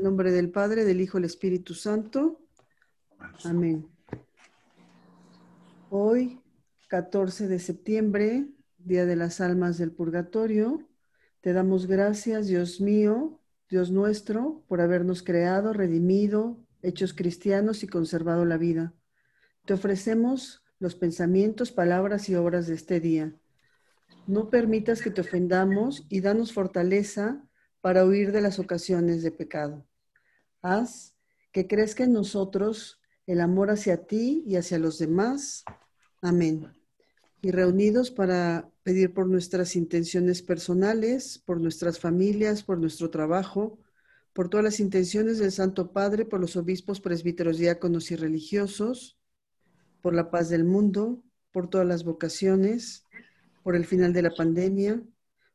En nombre del Padre, del Hijo del Espíritu Santo. Amén. Hoy, 14 de septiembre, Día de las Almas del Purgatorio, te damos gracias, Dios mío, Dios nuestro, por habernos creado, redimido, hechos cristianos y conservado la vida. Te ofrecemos los pensamientos, palabras y obras de este día. No permitas que te ofendamos y danos fortaleza para huir de las ocasiones de pecado. Haz que crezca en nosotros el amor hacia ti y hacia los demás. Amén. Y reunidos para pedir por nuestras intenciones personales, por nuestras familias, por nuestro trabajo, por todas las intenciones del Santo Padre, por los obispos, presbíteros, diáconos y religiosos, por la paz del mundo, por todas las vocaciones, por el final de la pandemia,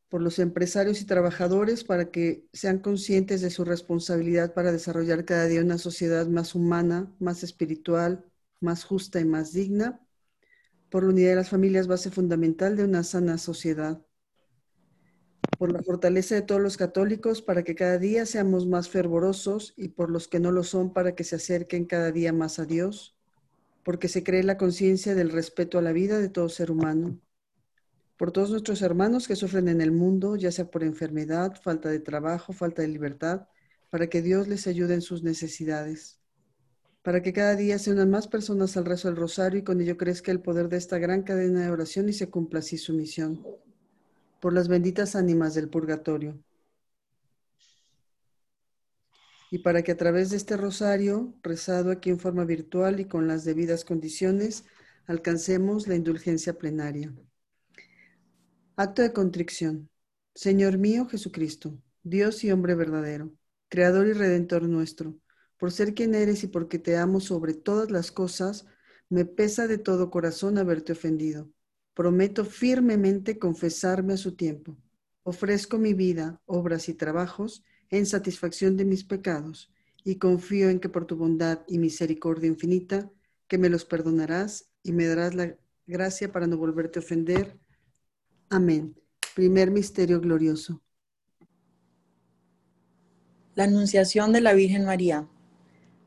por los empresarios y trabajadores para que sean conscientes de su responsabilidad para desarrollar cada día una sociedad más humana, más espiritual, más justa y más digna, por la unidad de las familias, base fundamental de una sana sociedad, por la fortaleza de todos los católicos para que cada día seamos más fervorosos y por los que no lo son para que se acerquen cada día más a Dios, porque se cree la conciencia del respeto a la vida de todo ser humano por todos nuestros hermanos que sufren en el mundo, ya sea por enfermedad, falta de trabajo, falta de libertad, para que Dios les ayude en sus necesidades, para que cada día se unan más personas al rezo del rosario y con ello crezca el poder de esta gran cadena de oración y se cumpla así su misión. Por las benditas ánimas del purgatorio. Y para que a través de este rosario, rezado aquí en forma virtual y con las debidas condiciones, alcancemos la indulgencia plenaria. Acto de contrición. Señor mío Jesucristo, Dios y hombre verdadero, Creador y Redentor nuestro, por ser quien eres y porque te amo sobre todas las cosas, me pesa de todo corazón haberte ofendido. Prometo firmemente confesarme a su tiempo. Ofrezco mi vida, obras y trabajos en satisfacción de mis pecados y confío en que por tu bondad y misericordia infinita, que me los perdonarás y me darás la gracia para no volverte a ofender Amén. Primer misterio glorioso. La Anunciación de la Virgen María.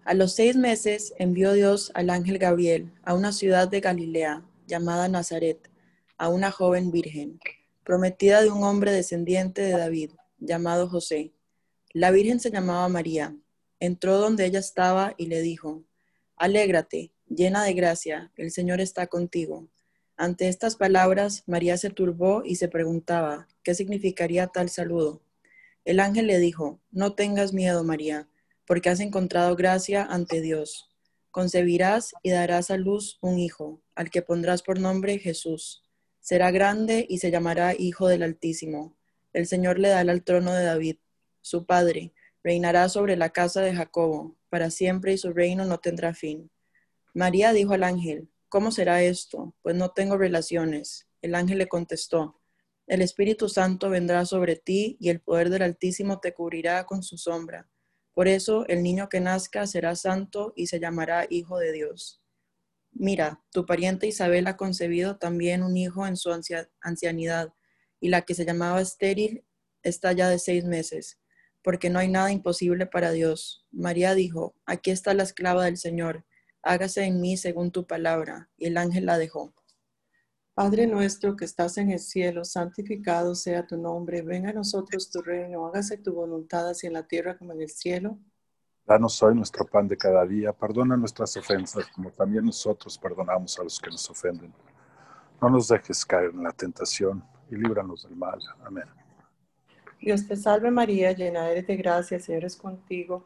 A los seis meses envió Dios al ángel Gabriel a una ciudad de Galilea llamada Nazaret, a una joven virgen, prometida de un hombre descendiente de David, llamado José. La virgen se llamaba María. Entró donde ella estaba y le dijo, Alégrate, llena de gracia, el Señor está contigo. Ante estas palabras, María se turbó y se preguntaba, ¿qué significaría tal saludo? El ángel le dijo, no tengas miedo, María, porque has encontrado gracia ante Dios. Concebirás y darás a luz un hijo, al que pondrás por nombre Jesús. Será grande y se llamará Hijo del Altísimo. El Señor le dará el trono de David, su padre, reinará sobre la casa de Jacobo, para siempre y su reino no tendrá fin. María dijo al ángel, ¿cómo será esto? Pues no tengo relaciones. El ángel le contestó, el Espíritu Santo vendrá sobre ti y el poder del Altísimo te cubrirá con su sombra. Por eso el niño que nazca será santo y se llamará Hijo de Dios. Mira, tu pariente Isabel ha concebido también un hijo en su ancianidad, y la que se llamaba estéril está ya de seis meses, porque no hay nada imposible para Dios. María dijo, aquí está la esclava del Señor hágase en mí según tu palabra. Y el ángel la dejó. Padre nuestro que estás en el cielo, santificado sea tu nombre, venga a nosotros tu reino, hágase tu voluntad así en la tierra como en el cielo. Danos hoy nuestro pan de cada día, perdona nuestras ofensas como también nosotros perdonamos a los que nos ofenden. No nos dejes caer en la tentación y líbranos del mal. Amén. Dios te salve María, llena eres de gracia, el Señor es contigo.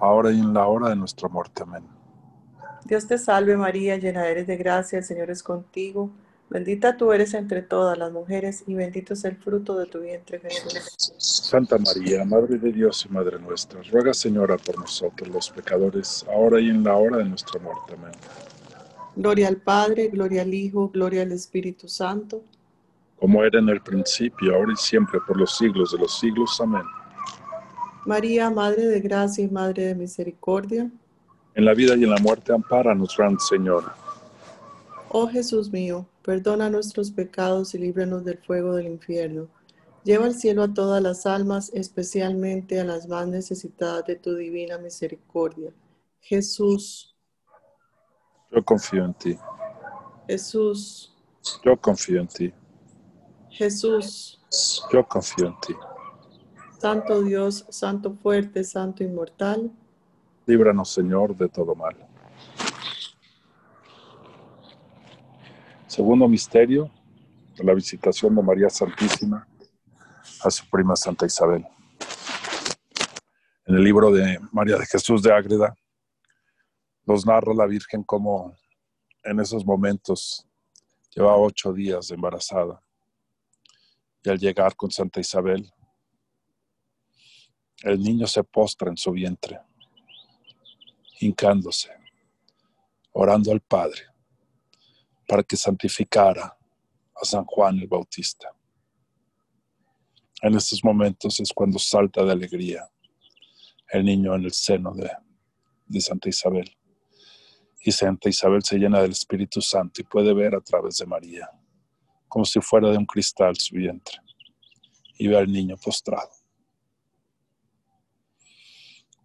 ahora y en la hora de nuestra muerte. Amén. Dios te salve María, llena eres de gracia, el Señor es contigo. Bendita tú eres entre todas las mujeres y bendito es el fruto de tu vientre Jesús. Santa María, Madre de Dios y Madre nuestra, ruega Señora por nosotros los pecadores, ahora y en la hora de nuestra muerte. Amén. Gloria al Padre, gloria al Hijo, gloria al Espíritu Santo. Como era en el principio, ahora y siempre, por los siglos de los siglos. Amén. María, Madre de Gracia y Madre de Misericordia. En la vida y en la muerte, ampáranos, Gran Señora. Oh Jesús mío, perdona nuestros pecados y líbranos del fuego del infierno. Lleva al cielo a todas las almas, especialmente a las más necesitadas de tu divina misericordia. Jesús, Yo confío en ti. Jesús, Yo confío en ti. Jesús, Yo confío en ti. Santo Dios, Santo fuerte, Santo inmortal. Líbranos, Señor, de todo mal. Segundo misterio, la visitación de María Santísima a su prima Santa Isabel. En el libro de María de Jesús de Ágreda, nos narra la Virgen cómo en esos momentos llevaba ocho días embarazada. Y al llegar con Santa Isabel, el niño se postra en su vientre, hincándose, orando al Padre para que santificara a San Juan el Bautista. En estos momentos es cuando salta de alegría el niño en el seno de, de Santa Isabel. Y Santa Isabel se llena del Espíritu Santo y puede ver a través de María, como si fuera de un cristal su vientre, y ve al niño postrado.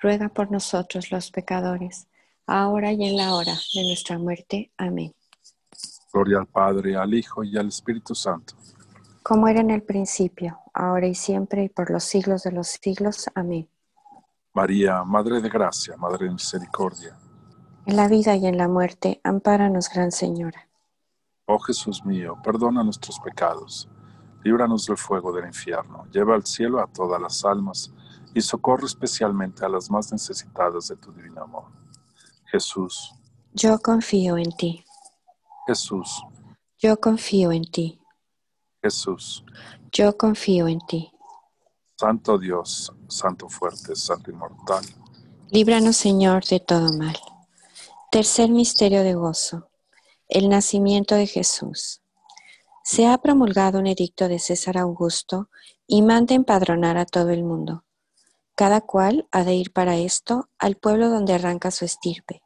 ruega por nosotros los pecadores, ahora y en la hora de nuestra muerte. Amén. Gloria al Padre, al Hijo y al Espíritu Santo. Como era en el principio, ahora y siempre, y por los siglos de los siglos. Amén. María, Madre de Gracia, Madre de Misericordia. En la vida y en la muerte, ampáranos, Gran Señora. Oh Jesús mío, perdona nuestros pecados, líbranos del fuego del infierno, lleva al cielo a todas las almas y socorre especialmente a las más necesitadas de tu divino amor. Jesús. Yo confío en ti. Jesús. Yo confío en ti. Jesús. Yo confío en ti. Santo Dios, Santo fuerte, Santo inmortal. Líbranos, Señor, de todo mal. Tercer misterio de gozo. El nacimiento de Jesús. Se ha promulgado un edicto de César Augusto y manda empadronar a todo el mundo. Cada cual ha de ir para esto al pueblo donde arranca su estirpe.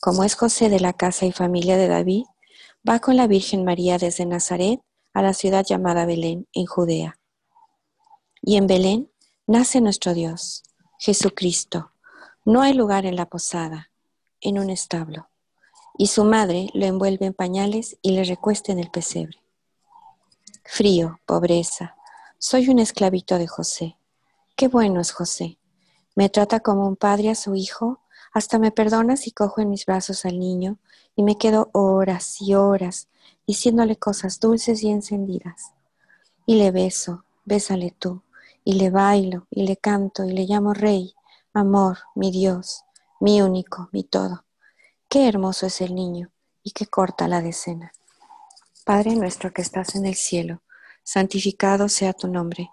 Como es José de la casa y familia de David, va con la Virgen María desde Nazaret a la ciudad llamada Belén, en Judea. Y en Belén nace nuestro Dios, Jesucristo. No hay lugar en la posada, en un establo. Y su madre lo envuelve en pañales y le recuesta en el pesebre. Frío, pobreza, soy un esclavito de José. Qué bueno es José. Me trata como un padre a su hijo, hasta me perdona si cojo en mis brazos al niño y me quedo horas y horas diciéndole cosas dulces y encendidas. Y le beso, bésale tú, y le bailo, y le canto, y le llamo rey, amor, mi Dios, mi único, mi todo. Qué hermoso es el niño, y qué corta la decena. Padre nuestro que estás en el cielo, santificado sea tu nombre,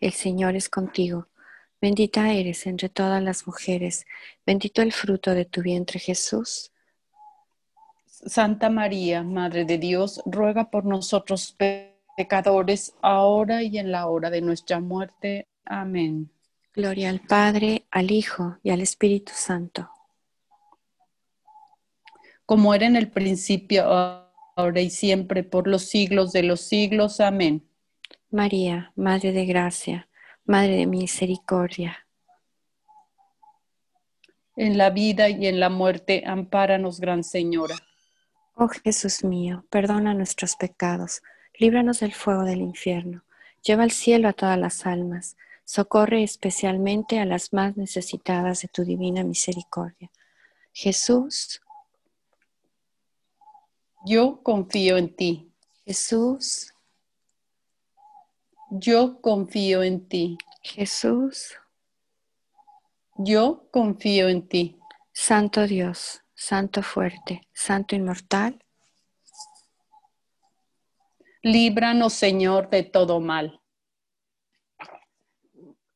el Señor es contigo. Bendita eres entre todas las mujeres, bendito el fruto de tu vientre Jesús. Santa María, Madre de Dios, ruega por nosotros pecadores, ahora y en la hora de nuestra muerte. Amén. Gloria al Padre, al Hijo y al Espíritu Santo. Como era en el principio, ahora y siempre, por los siglos de los siglos. Amén. María, Madre de Gracia, Madre de Misericordia. En la vida y en la muerte, ampáranos, Gran Señora. Oh Jesús mío, perdona nuestros pecados, líbranos del fuego del infierno, lleva al cielo a todas las almas Socorre especialmente a las más necesitadas de tu divina misericordia. Jesús. Yo confío en ti. Jesús. Yo confío en ti. Jesús. Yo confío en ti. Santo Dios, Santo fuerte, Santo inmortal. Líbranos, Señor, de todo mal.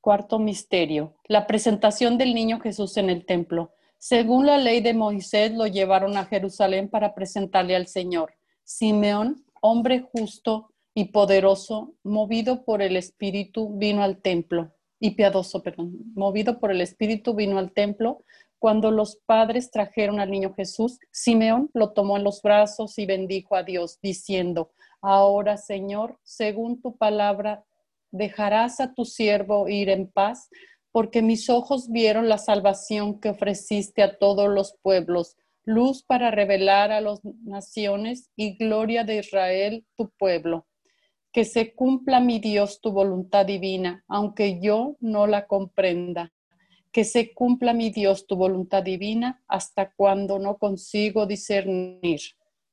Cuarto misterio, la presentación del niño Jesús en el templo. Según la ley de Moisés, lo llevaron a Jerusalén para presentarle al Señor. Simeón, hombre justo y poderoso, movido por el Espíritu, vino al templo. Y piadoso, perdón, movido por el Espíritu, vino al templo. Cuando los padres trajeron al niño Jesús, Simeón lo tomó en los brazos y bendijo a Dios, diciendo, Ahora, Señor, según tu palabra, dejarás a tu siervo ir en paz, porque mis ojos vieron la salvación que ofreciste a todos los pueblos, luz para revelar a las naciones y gloria de Israel, tu pueblo. Que se cumpla, mi Dios, tu voluntad divina, aunque yo no la comprenda. Que se cumpla, mi Dios, tu voluntad divina, hasta cuando no consigo discernir.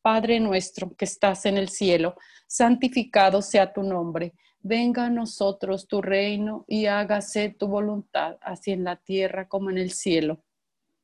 Padre nuestro que estás en el cielo, santificado sea tu nombre venga a nosotros tu reino y hágase tu voluntad, así en la tierra como en el cielo.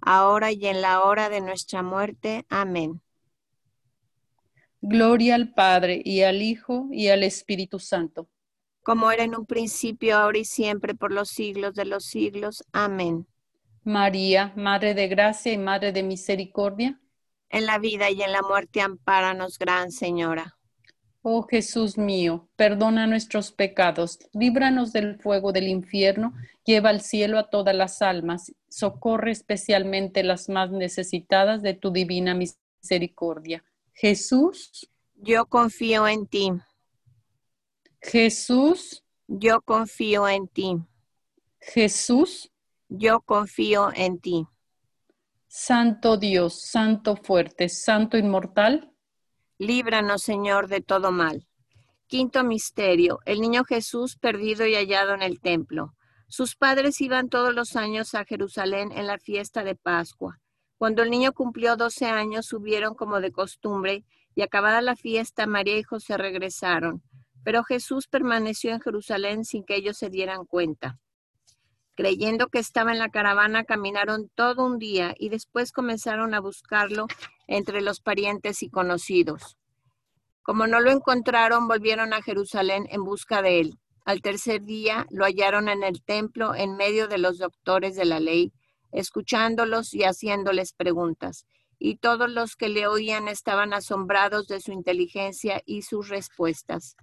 ahora y en la hora de nuestra muerte. Amén. Gloria al Padre y al Hijo y al Espíritu Santo como era en un principio, ahora y siempre, por los siglos de los siglos. Amén. María, Madre de Gracia y Madre de Misericordia. En la vida y en la muerte, ampáranos, Gran Señora. Oh Jesús mío, perdona nuestros pecados, líbranos del fuego del infierno, lleva al cielo a todas las almas, socorre especialmente las más necesitadas de tu divina misericordia. Jesús. Yo confío en ti. Jesús, yo confío en ti. Jesús, yo confío en ti. Santo Dios, Santo fuerte, Santo inmortal. Líbranos, Señor, de todo mal. Quinto misterio, el niño Jesús perdido y hallado en el templo. Sus padres iban todos los años a Jerusalén en la fiesta de Pascua. Cuando el niño cumplió doce años, subieron como de costumbre, y acabada la fiesta, María y José regresaron. Pero Jesús permaneció en Jerusalén sin que ellos se dieran cuenta. Creyendo que estaba en la caravana, caminaron todo un día y después comenzaron a buscarlo entre los parientes y conocidos. Como no lo encontraron, volvieron a Jerusalén en busca de él. Al tercer día lo hallaron en el templo en medio de los doctores de la ley, escuchándolos y haciéndoles preguntas. Y todos los que le oían estaban asombrados de su inteligencia y sus respuestas.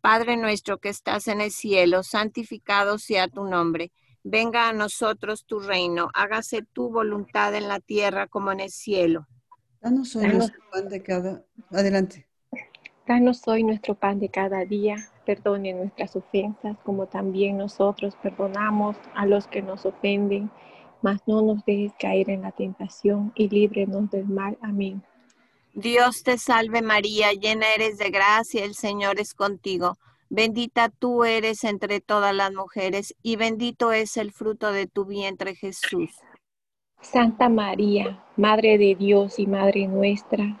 Padre nuestro que estás en el cielo, santificado sea tu nombre. Venga a nosotros tu reino, hágase tu voluntad en la tierra como en el cielo. Danos hoy nuestro pan de cada... Adelante. Danos hoy nuestro pan de cada día, perdone nuestras ofensas como también nosotros perdonamos a los que nos ofenden, mas no nos dejes caer en la tentación y líbrenos del mal. Amén. Dios te salve María, llena eres de gracia, el Señor es contigo. Bendita tú eres entre todas las mujeres y bendito es el fruto de tu vientre Jesús. Santa María, Madre de Dios y Madre nuestra,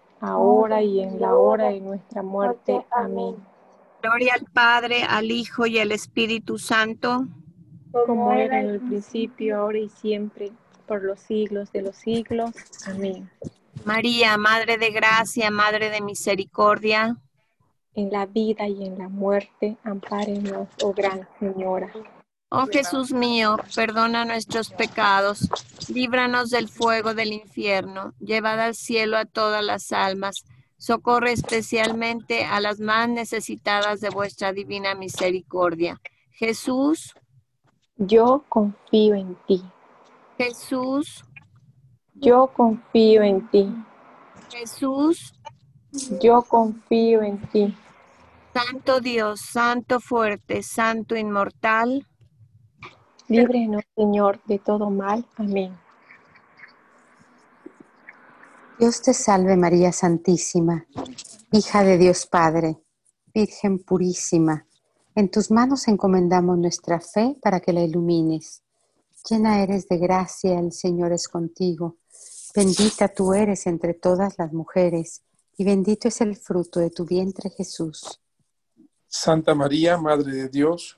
ahora y en la hora de nuestra muerte. Amén. Gloria al Padre, al Hijo y al Espíritu Santo. Como era en el principio, ahora y siempre, por los siglos de los siglos. Amén. María, Madre de Gracia, Madre de Misericordia. En la vida y en la muerte, ampárenos, oh Gran Señora. Oh Jesús mío, perdona nuestros pecados, líbranos del fuego del infierno, llevad al cielo a todas las almas, socorre especialmente a las más necesitadas de vuestra divina misericordia. Jesús, Yo confío en ti. Jesús, Yo confío en ti. Jesús, Yo confío en ti. Santo Dios, Santo fuerte, Santo inmortal. Líbrenos, Señor, de todo mal. Amén. Dios te salve María Santísima, hija de Dios Padre, Virgen purísima. En tus manos encomendamos nuestra fe para que la ilumines. Llena eres de gracia, el Señor es contigo. Bendita tú eres entre todas las mujeres, y bendito es el fruto de tu vientre Jesús. Santa María, Madre de Dios,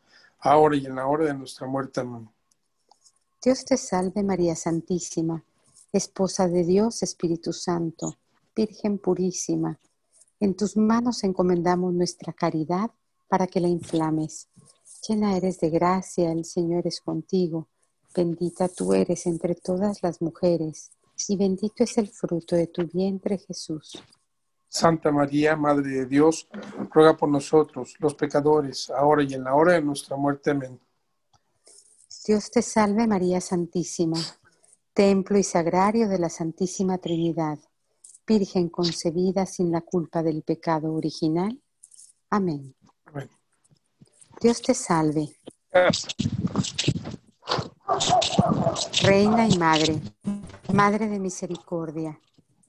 ahora y en la hora de nuestra muerte. Amén. Dios te salve María Santísima, Esposa de Dios, Espíritu Santo, Virgen purísima. En tus manos encomendamos nuestra caridad para que la inflames. Llena eres de gracia, el Señor es contigo. Bendita tú eres entre todas las mujeres, y bendito es el fruto de tu vientre Jesús. Santa María, Madre de Dios, ruega por nosotros, los pecadores, ahora y en la hora de nuestra muerte. Amén. Dios te salve María Santísima, templo y sagrario de la Santísima Trinidad, Virgen concebida sin la culpa del pecado original. Amén. Amén. Dios te salve, Reina y Madre, Madre de Misericordia,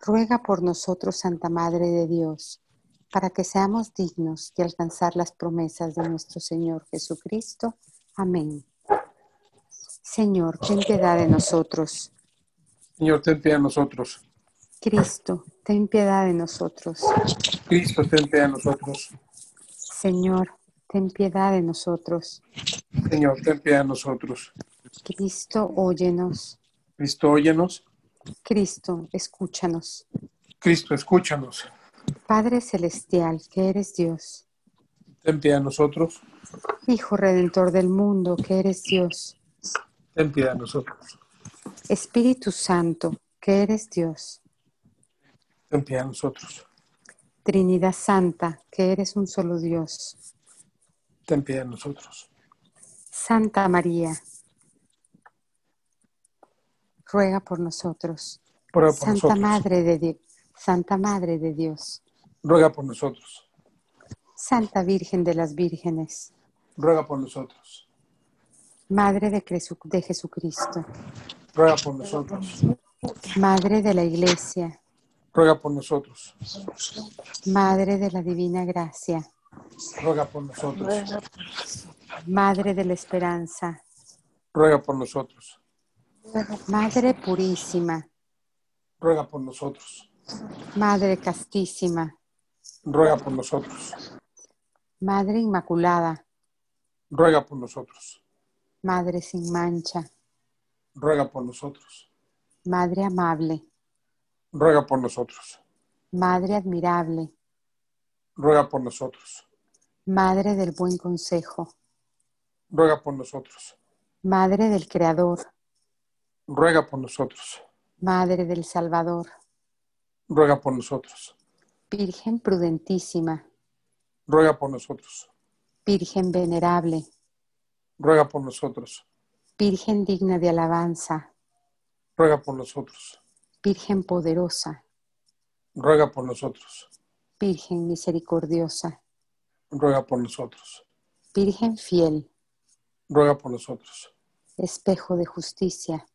Ruega por nosotros, Santa Madre de Dios, para que seamos dignos de alcanzar las promesas de nuestro Señor Jesucristo. Amén. Señor, ten piedad de nosotros. Señor, ten piedad de nosotros. Cristo, ten piedad de nosotros. Cristo, ten piedad de nosotros. Señor, ten piedad de nosotros. Señor, ten piedad de nosotros. Cristo, óyenos. Cristo, óyenos. Cristo, escúchanos. Cristo, escúchanos. Padre Celestial, que eres Dios. Ten piedad de nosotros. Hijo Redentor del mundo, que eres Dios. Ten piedad de nosotros. Espíritu Santo, que eres Dios. Ten piedad de nosotros. Trinidad Santa, que eres un solo Dios. Ten piedad de nosotros. Santa María, ruega por nosotros. Ruega por Santa nosotros. Madre de Dios, Santa Madre de Dios, Ruega por nosotros. Santa Virgen de las Vírgenes, Ruega por nosotros. Madre de, de Jesucristo, Ruega por nosotros. Madre de la Iglesia, Ruega por nosotros. Madre de la Divina Gracia, Ruega por nosotros. Madre de la Esperanza, Ruega por nosotros. Madre Purísima, Ruega por nosotros. Madre Castísima, Ruega por nosotros. Madre Inmaculada, Ruega por nosotros. Madre sin mancha, Ruega por nosotros. Madre amable, Ruega por nosotros. Madre admirable, Ruega por nosotros. Madre del buen consejo, Ruega por nosotros. Madre del Creador, Ruega por nosotros. Madre del Salvador, Ruega por nosotros. Virgen prudentísima, Ruega por nosotros. Virgen venerable, Ruega por nosotros. Virgen digna de alabanza, Ruega por nosotros. Virgen poderosa, Ruega por nosotros. Virgen misericordiosa, Ruega por nosotros. Virgen fiel, Ruega por nosotros. espejo de justicia,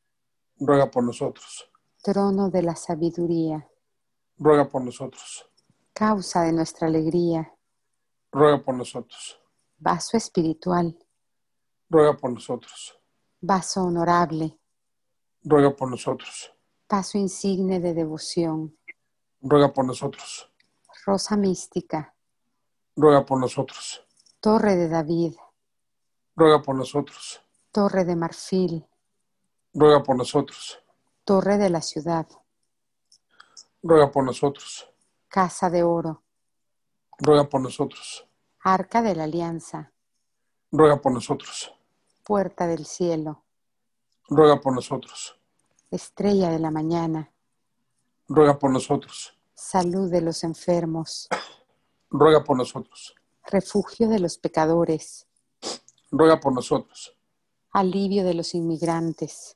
Ruega por nosotros. trono de la sabiduría, Ruega por nosotros. causa de nuestra alegría, Ruega por nosotros. vaso espiritual, Ruega por nosotros. vaso honorable, Ruega por nosotros. paso insigne de devoción, Ruega por nosotros. rosa mística, Ruega por nosotros. torre de David, Ruega por nosotros. torre de marfil, Ruega por nosotros. torre de la ciudad, ruega por nosotros. Casa de oro, Ruega por nosotros. Arca de la Alianza, Ruega por nosotros. Puerta del Cielo, Ruega por nosotros. Estrella de la Mañana, Ruega por nosotros. Salud de los enfermos, Ruega por nosotros. Refugio de los pecadores, Ruega por nosotros. Alivio de los inmigrantes,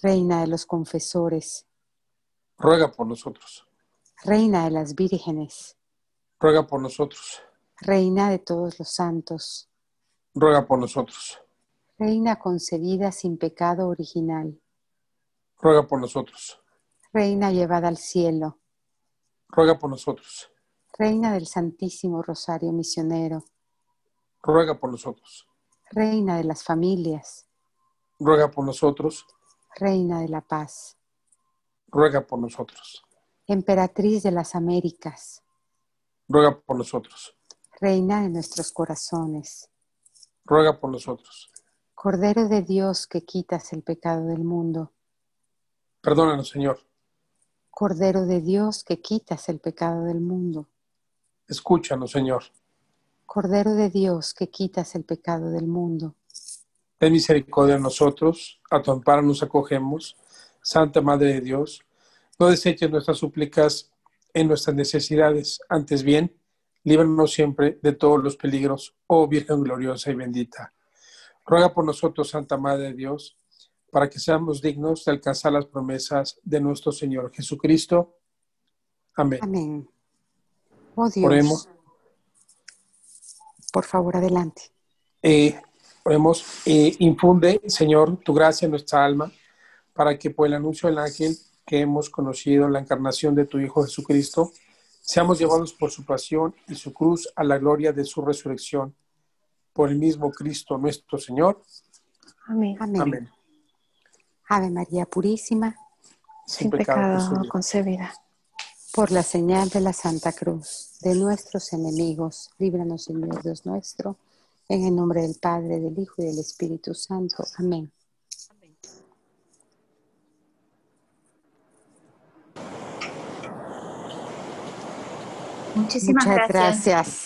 Reina de los confesores, Ruega por nosotros. Reina de las vírgenes, Ruega por nosotros. Reina de todos los santos, Ruega por nosotros. Reina concebida sin pecado original, Ruega por nosotros. Reina llevada al cielo, Ruega por nosotros. Reina del Santísimo Rosario Misionero, Ruega por nosotros. Reina de las familias, Ruega por nosotros. Reina de la paz, Ruega por nosotros. Emperatriz de las Américas, Ruega por nosotros. Reina de nuestros corazones, Ruega por nosotros. Cordero de Dios que quitas el pecado del mundo, Perdónanos, Señor. Cordero de Dios que quitas el pecado del mundo, Escúchanos, Señor. Cordero de Dios que quitas el pecado del mundo, Ten misericordia de nosotros. A tu amparo nos acogemos. Santa Madre de Dios, no deseches nuestras súplicas en nuestras necesidades. Antes bien, líbranos siempre de todos los peligros, oh Virgen gloriosa y bendita. Ruega por nosotros, Santa Madre de Dios, para que seamos dignos de alcanzar las promesas de nuestro Señor Jesucristo. Amén. Amén. Oh Dios, Oremos. por favor, adelante. Eh, oremos, eh, infunde, Señor, tu gracia en nuestra alma, para que por el anuncio del ángel que hemos conocido, la encarnación de tu Hijo Jesucristo, seamos llevados por su pasión y su cruz a la gloria de su resurrección. Por el mismo Cristo nuestro Señor. Amén. Amén. Amén. Ave María Purísima, Sin pecado concebida. concebida. por la señal de la Santa Cruz de nuestros enemigos, líbranos, Señor Dios nuestro, en el nombre del Padre, del Hijo y del Espíritu Santo. Amén. Muchísimas Muchas gracias. gracias.